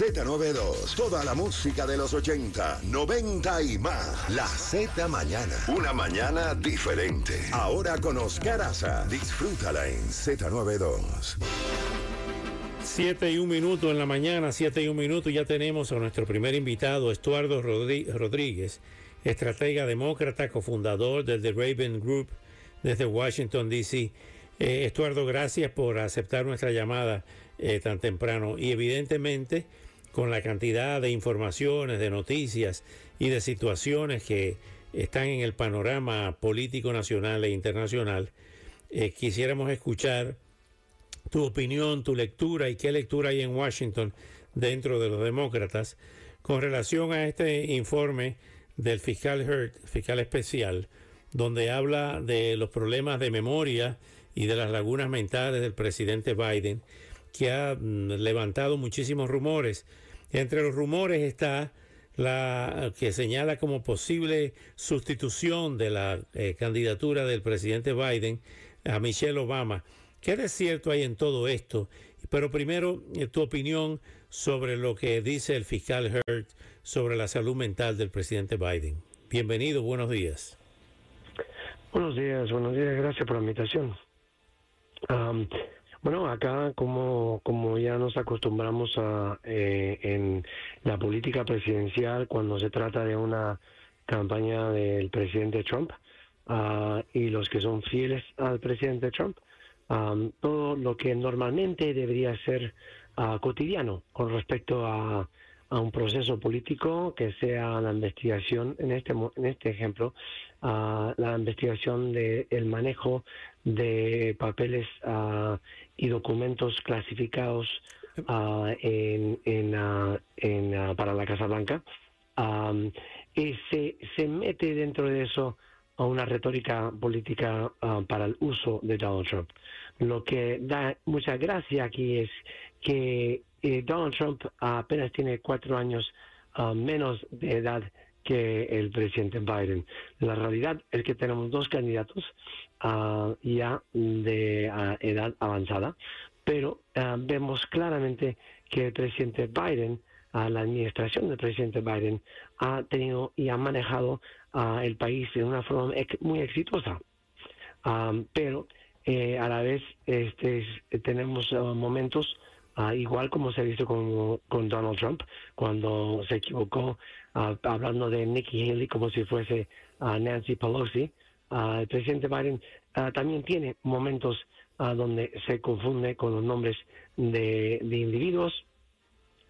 Z92, toda la música de los 80, 90 y más. La Z Mañana, una mañana diferente. Ahora con Oscar Aza, disfrútala en Z92. 7 y un minuto en la mañana, 7 y un minuto, ya tenemos a nuestro primer invitado, Estuardo Rodríguez, estratega demócrata, cofundador del The Raven Group desde Washington, D.C. Eh, Estuardo, gracias por aceptar nuestra llamada eh, tan temprano y evidentemente con la cantidad de informaciones, de noticias y de situaciones que están en el panorama político nacional e internacional, eh, quisiéramos escuchar tu opinión, tu lectura y qué lectura hay en Washington dentro de los demócratas con relación a este informe del fiscal Hurt, fiscal especial, donde habla de los problemas de memoria y de las lagunas mentales del presidente Biden que ha mm, levantado muchísimos rumores. Entre los rumores está la que señala como posible sustitución de la eh, candidatura del presidente Biden a Michelle Obama. ¿Qué de cierto hay en todo esto? Pero primero, eh, tu opinión sobre lo que dice el fiscal Hurt sobre la salud mental del presidente Biden. Bienvenido, buenos días. Buenos días, buenos días, gracias por la invitación. Bueno, acá como, como ya nos acostumbramos a, eh, en la política presidencial cuando se trata de una campaña del presidente Trump uh, y los que son fieles al presidente Trump, um, todo lo que normalmente debería ser uh, cotidiano con respecto a, a un proceso político que sea la investigación, en este, en este ejemplo, uh, la investigación del el manejo de papeles uh, y documentos clasificados uh, en, en, uh, en para la Casa Blanca. Um, y se, se mete dentro de eso a una retórica política para el uso de Donald Trump. Lo que da mucha gracia aquí es que eh, Donald Trump apenas tiene cuatro años menos de edad que el presidente Biden. La realidad es que tenemos dos candidatos uh, ya de uh, edad avanzada, pero uh, vemos claramente que el presidente Biden, la administración del presidente Biden, ha tenido y ha manejado el país de una forma muy exitosa. pero eh, a la vez este, tenemos momentos igual como se ha visto con, con Donald Trump, cuando se equivocó hablando de Nikki Haley como si fuese Nancy Pelosi, el presidente Biden también tiene momentos donde se confunde con los nombres de, individuos.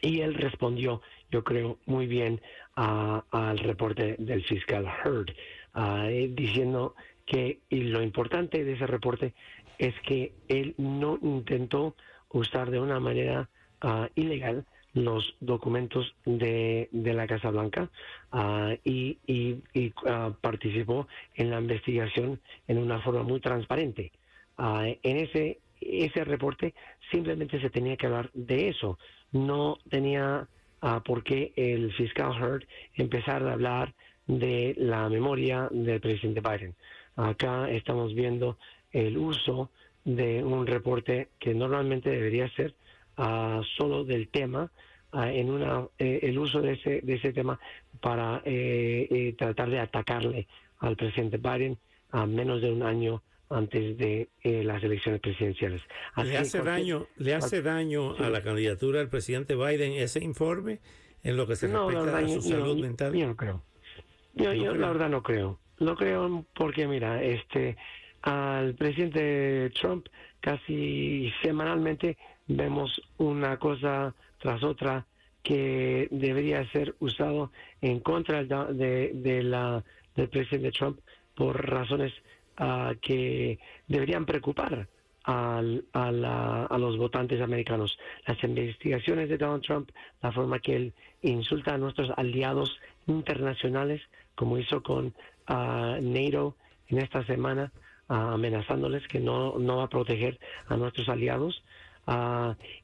Y él respondió, yo creo, muy bien al reporte del fiscal Heard, eh, diciendo que y lo importante de ese reporte es que él no intentó usar de una manera ilegal los documentos de, de la Casa Blanca uh, y, y, y uh, participó en la investigación en una forma muy transparente. Uh, en ese, ese reporte simplemente se tenía que hablar de eso. No tenía por qué el fiscal Heard empezar a hablar de la memoria del presidente Biden. Acá estamos viendo el uso de un reporte que normalmente debería ser solo del tema en una eh, el uso de ese de ese tema para eh, eh, tratar de atacarle al presidente Biden a menos de un año antes de las elecciones presidenciales. ¿Le hace daño, le hace daño a la candidatura del presidente Biden ese informe en lo que se no, respecta a su salud mental? Yo no creo. Yo, yo la verdad no creo. No creo porque mira, este al presidente Trump casi semanalmente vemos una cosa tras otra que debería ser usado en contra de, de la, del presidente Trump por razones uh, que deberían preocupar al, a, la, a, los votantes americanos. Las investigaciones de Donald Trump, la forma que él insulta a nuestros aliados internacionales, como hizo con uh, NATO en esta semana, amenazándoles que no, no va a proteger a nuestros aliados.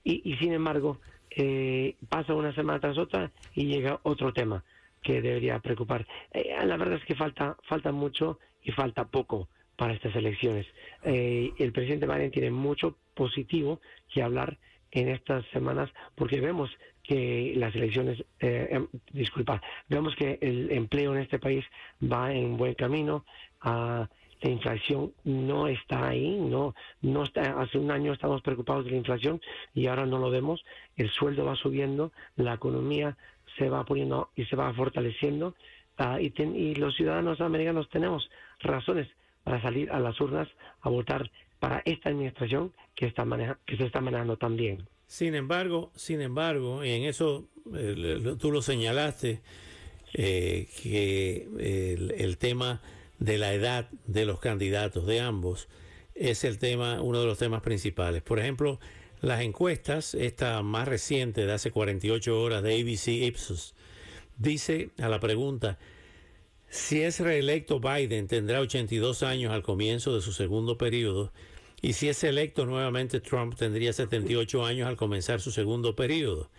Y, sin embargo, eh, pasa una semana tras otra y llega otro tema que debería preocupar. Eh, la verdad es que falta, falta mucho y falta poco para estas elecciones. Eh, el presidente Biden tiene mucho positivo que hablar en estas semanas porque vemos que las elecciones, eh, em, disculpa, vemos que el empleo en este país va en buen camino. Uh, la inflación no está ahí, no, no está, hace un año estamos preocupados de la inflación y ahora no lo vemos, el sueldo va subiendo, la economía se va poniendo y se va fortaleciendo uh, y, y los ciudadanos americanos tenemos razones para salir a las urnas a votar para esta administración que, está maneja, que se está manejando tan bien. Sin embargo, sin embargo, y en eso eh, tú lo señalaste, eh, que el, tema de la edad de los candidatos de ambos es el tema, uno de los temas principales. Por ejemplo, las encuestas, esta más reciente de hace 48 horas de ABC Ipsos, dice a la pregunta, si es reelecto Biden, tendrá 82 años al comienzo de su segundo periodo. Y si es electo nuevamente Trump, tendría 78 años al comenzar su segundo periodo.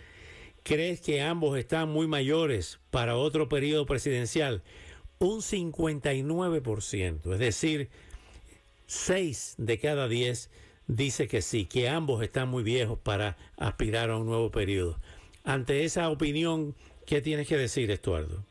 ¿Crees que ambos están muy mayores para otro periodo presidencial? Un 59%, es decir, 6 de cada 10 dice que sí, que ambos están muy viejos para aspirar a un nuevo periodo. Ante esa opinión, ¿qué tienes que decir, Estuardo?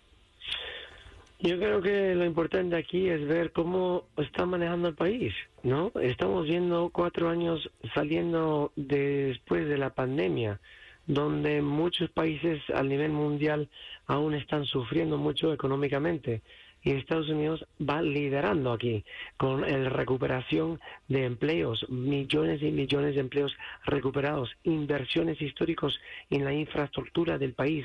Yo creo que lo importante aquí es ver cómo está manejando el país, ¿no? Estamos viendo cuatro años saliendo después de la pandemia, donde muchos países a nivel mundial aún están sufriendo mucho económicamente. Y Estados Unidos va liderando aquí con la recuperación de empleos, millones y millones de empleos recuperados, inversiones históricos en la infraestructura del país,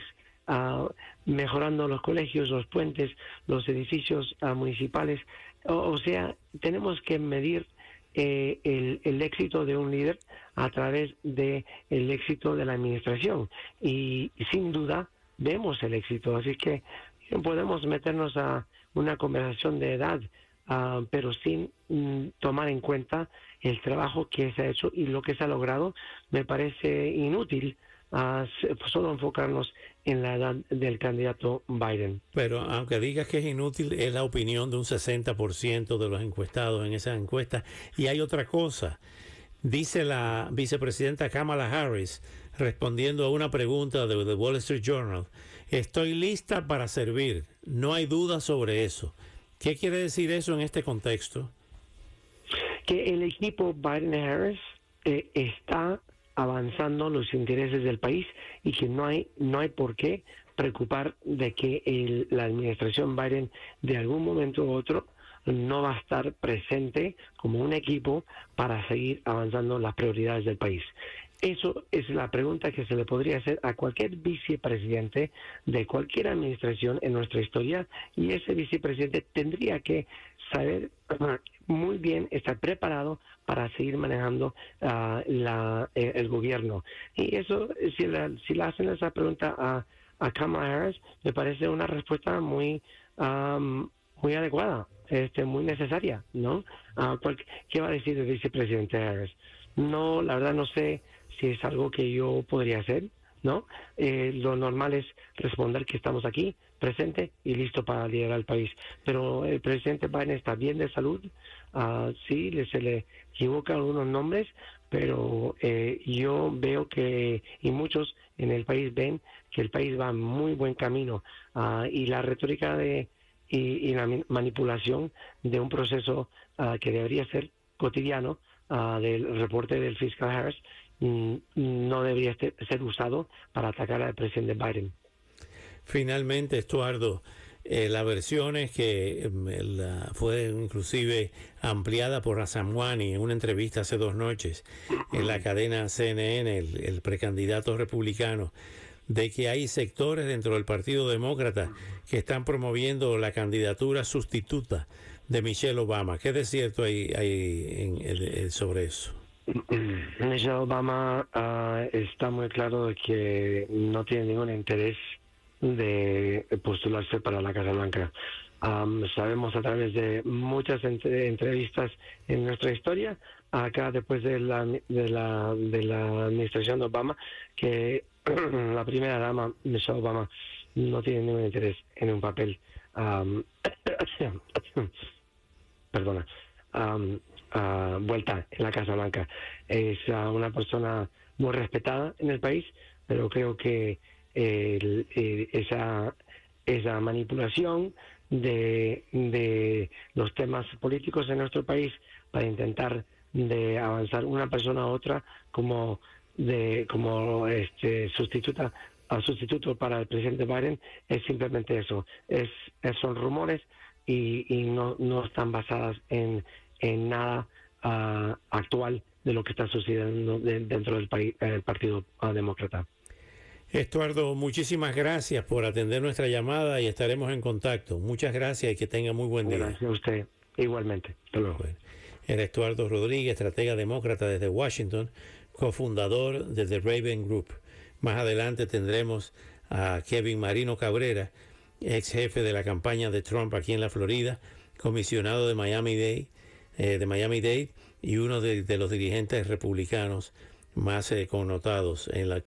mejorando los colegios, los puentes, los edificios municipales. O, sea, tenemos que medir eh, el, éxito de un líder a través de el éxito de la administración y, sin duda vemos el éxito. Así que no podemos meternos a una conversación de edad, ah, pero sin mm, tomar en cuenta el trabajo que se ha hecho y lo que se ha logrado, me parece inútil a solo enfocarnos en la edad del candidato Biden. Pero aunque digas que es inútil, es la opinión de un 60% de los encuestados en esa encuesta. Y hay otra cosa. Dice la vicepresidenta Kamala Harris, respondiendo a una pregunta de The Wall Street Journal, estoy lista para servir, no hay duda sobre eso. ¿Qué quiere decir eso en este contexto? Que el equipo Biden-Harris eh, está avanzando los intereses del país y que no hay no hay por qué preocupar de que la administración Biden de algún momento u otro no va a estar presente como un equipo para seguir avanzando las prioridades del país. Eso es la pregunta que se le podría hacer a cualquier vicepresidente de cualquier administración en nuestra historia y ese vicepresidente tendría que saber muy bien, estar preparado para seguir manejando ah, la, eh, el gobierno. Y eso, si, si le hacen esa pregunta a, a Kamala Harris, me parece una respuesta muy, muy adecuada, este, muy necesaria, ¿no? Ah, ¿Qué va a decir el vicepresidente Harris? No, la verdad no sé si es algo que yo podría hacer, ¿no? Eh, lo normal es responder que estamos aquí, presente y listo para liderar el país. Pero el presidente Biden está bien de salud, uh, sí, se le equivocan algunos nombres, pero eh, yo veo que, y muchos en el país ven que el país va muy buen camino uh, y la retórica de y, la manipulación de un proceso uh, que debería ser cotidiano del reporte del fiscal Harris no debería ser usado para atacar al presidente Biden. Finalmente, Estuardo, eh, la versión es que em, fue inclusive ampliada por Rasamwani en una entrevista hace dos noches en la cadena CNN, el, precandidato republicano, de que hay sectores dentro del Partido Demócrata que están promoviendo la candidatura sustituta de Michelle Obama. ¿Qué de cierto hay, hay sobre eso? Michelle Obama ah, está muy claro de que no tiene ningún interés de postularse para la Casa Blanca. sabemos a través de muchas entrevistas en nuestra historia, acá después de la, de la, de la administración de Obama, que la primera dama, Michelle Obama, no tiene ningún interés en un papel, perdona, vuelta en la Casa Blanca. Es una persona muy respetada en el país, pero creo que esa, esa manipulación de, de los temas políticos en nuestro país para intentar de avanzar una persona a otra como de como este sustituta a sustituto para el presidente Biden es simplemente eso es, son rumores y, y no, no están basadas en, en nada uh, actual de lo que está sucediendo dentro del país, el Partido Demócrata. Estuardo, muchísimas gracias por atender nuestra llamada y estaremos en contacto. Muchas gracias y que tenga muy buen día. Gracias a usted, igualmente. Hasta luego. Era Estuardo Rodríguez, estratega demócrata desde Washington, cofundador de The Raven Group. Más adelante tendremos a Kevin Marino Cabrera, ex jefe de la campaña de Trump aquí en la Florida, comisionado de Miami Dade, eh, de Miami Dade y uno de, los dirigentes republicanos más eh, connotados en la